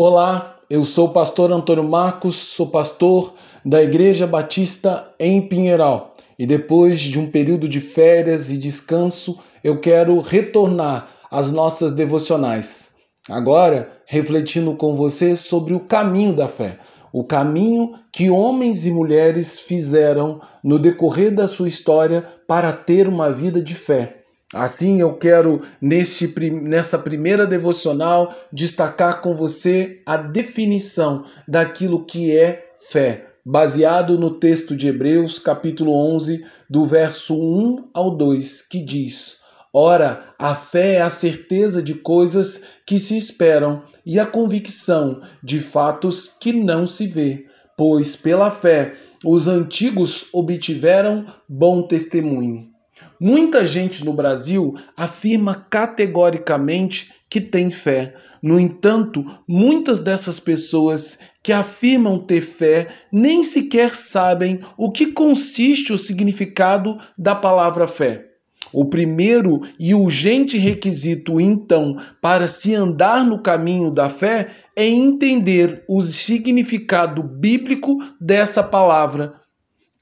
Olá, eu sou o pastor Antônio Marcos, sou pastor da Igreja Batista em Pinheiral. E depois de um período de férias e descanso, eu quero retornar às nossas devocionais. Agora, refletindo com você sobre o caminho da fé, o caminho que homens e mulheres fizeram no decorrer da sua história para ter uma vida de fé. Assim, eu quero, neste, nessa primeira devocional, destacar com você a definição daquilo que é fé, baseado no texto de Hebreus, capítulo 11, do verso 1 ao 2, que diz: Ora, a fé é a certeza de coisas que se esperam e a convicção de fatos que não se vê, pois pela fé os antigos obtiveram bom testemunho. Muita gente no Brasil afirma categoricamente que tem fé. No entanto, muitas dessas pessoas que afirmam ter fé nem sequer sabem o que consiste o significado da palavra fé. O primeiro e urgente requisito, então, para se andar no caminho da fé é entender o significado bíblico dessa palavra,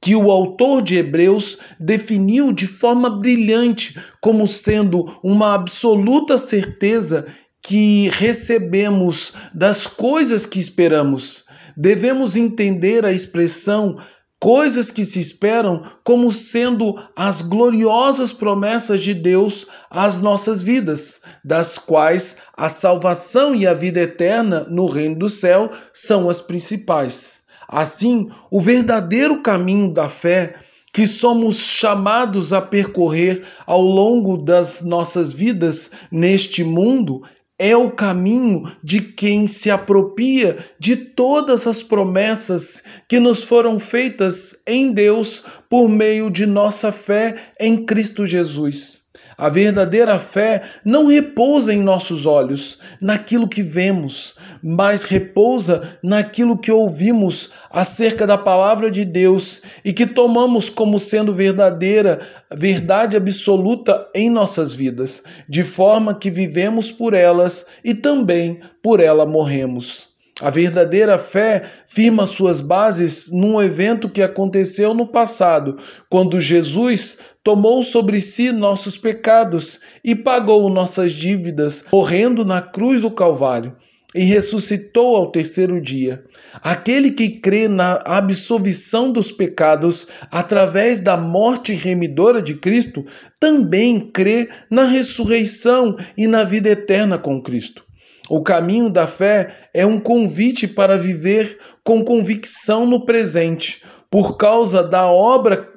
que o autor de Hebreus definiu de forma brilhante como sendo uma absoluta certeza que recebemos das coisas que esperamos. Devemos entender a expressão coisas que se esperam como sendo as gloriosas promessas de Deus às nossas vidas, das quais a salvação e a vida eterna no reino do céu são as principais. Assim, o verdadeiro caminho da fé que somos chamados a percorrer ao longo das nossas vidas neste mundo é o caminho de quem se apropria de todas as promessas que nos foram feitas em Deus por meio de nossa fé em Cristo Jesus. A verdadeira fé não repousa em nossos olhos, naquilo que vemos, mas repousa naquilo que ouvimos acerca da palavra de Deus e que tomamos como sendo verdadeira, verdade absoluta em nossas vidas, de forma que vivemos por elas e também por ela morremos. A verdadeira fé firma suas bases num evento que aconteceu no passado, quando Jesus tomou sobre si nossos pecados e pagou nossas dívidas, morrendo na cruz do Calvário e ressuscitou ao terceiro dia. Aquele que crê na absolvição dos pecados através da morte remidora de Cristo também crê na ressurreição e na vida eterna com Cristo. O caminho da fé é um convite para viver com convicção no presente, por causa da obra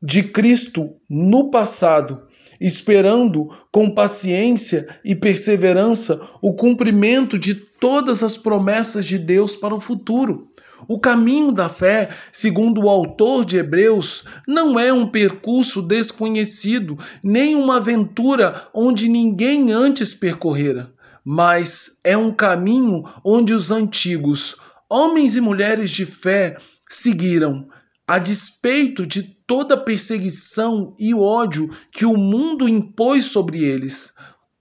de Cristo no passado, esperando com paciência e perseverança o cumprimento de todas as promessas de Deus para o futuro. O caminho da fé, segundo o autor de Hebreus, não é um percurso desconhecido, nem uma aventura onde ninguém antes percorrera mas é um caminho onde os antigos, homens e mulheres de fé, seguiram, a despeito de toda perseguição e ódio que o mundo impôs sobre eles,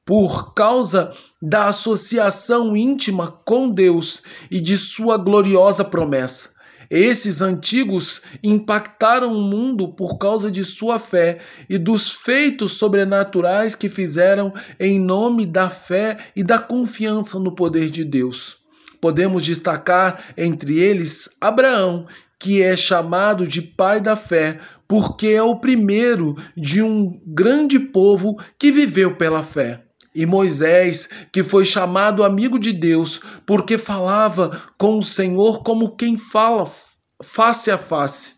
por causa da associação íntima com Deus e de sua gloriosa promessa. Esses antigos impactaram o mundo por causa de sua fé e dos feitos sobrenaturais que fizeram em nome da fé e da confiança no poder de Deus. Podemos destacar entre eles Abraão, que é chamado de pai da fé, porque é o primeiro de um grande povo que viveu pela fé. E Moisés, que foi chamado amigo de Deus, porque falava com o Senhor como quem fala face a face.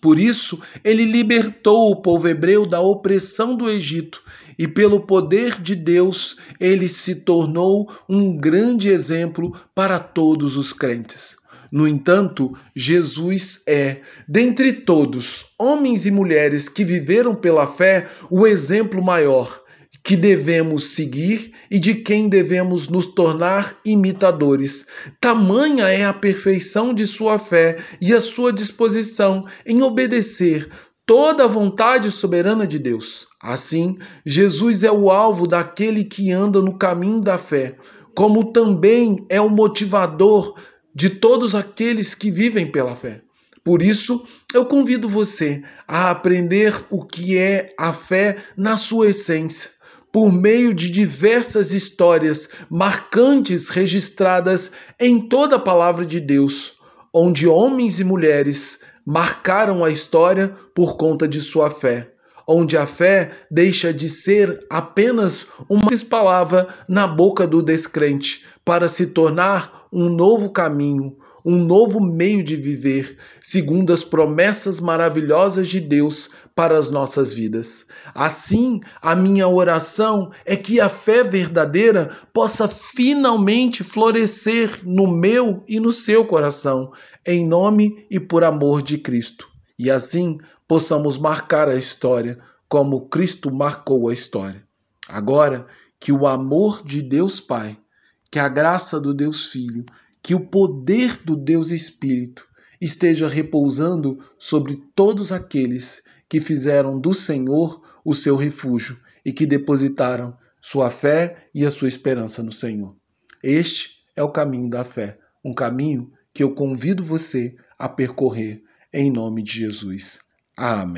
Por isso, ele libertou o povo hebreu da opressão do Egito e, pelo poder de Deus, ele se tornou um grande exemplo para todos os crentes. No entanto, Jesus é, dentre todos, homens e mulheres que viveram pela fé, o exemplo maior que devemos seguir e de quem devemos nos tornar imitadores. Tamanha é a perfeição de sua fé e a sua disposição em obedecer toda a vontade soberana de Deus. Assim, Jesus é o alvo daquele que anda no caminho da fé, como também é o motivador de todos aqueles que vivem pela fé. Por isso, eu convido você a aprender o que é a fé na sua essência, por meio de diversas histórias marcantes registradas em toda a palavra de Deus, onde homens e mulheres marcaram a história por conta de sua fé onde a fé deixa de ser apenas uma palavra na boca do descrente para se tornar um novo caminho, um novo meio de viver, segundo as promessas maravilhosas de Deus para as nossas vidas. Assim, a minha oração é que a fé verdadeira possa finalmente florescer no meu e no seu coração, em nome e por amor de Cristo. E assim, possamos marcar a história como Cristo marcou a história. Agora, que o amor de Deus Pai, que a graça do Deus Filho, que o poder do Deus Espírito esteja repousando sobre todos aqueles que fizeram do Senhor o seu refúgio e que depositaram sua fé e a sua esperança no Senhor. Este é o caminho da fé, um caminho que eu convido você a percorrer em nome de Jesus. Amém.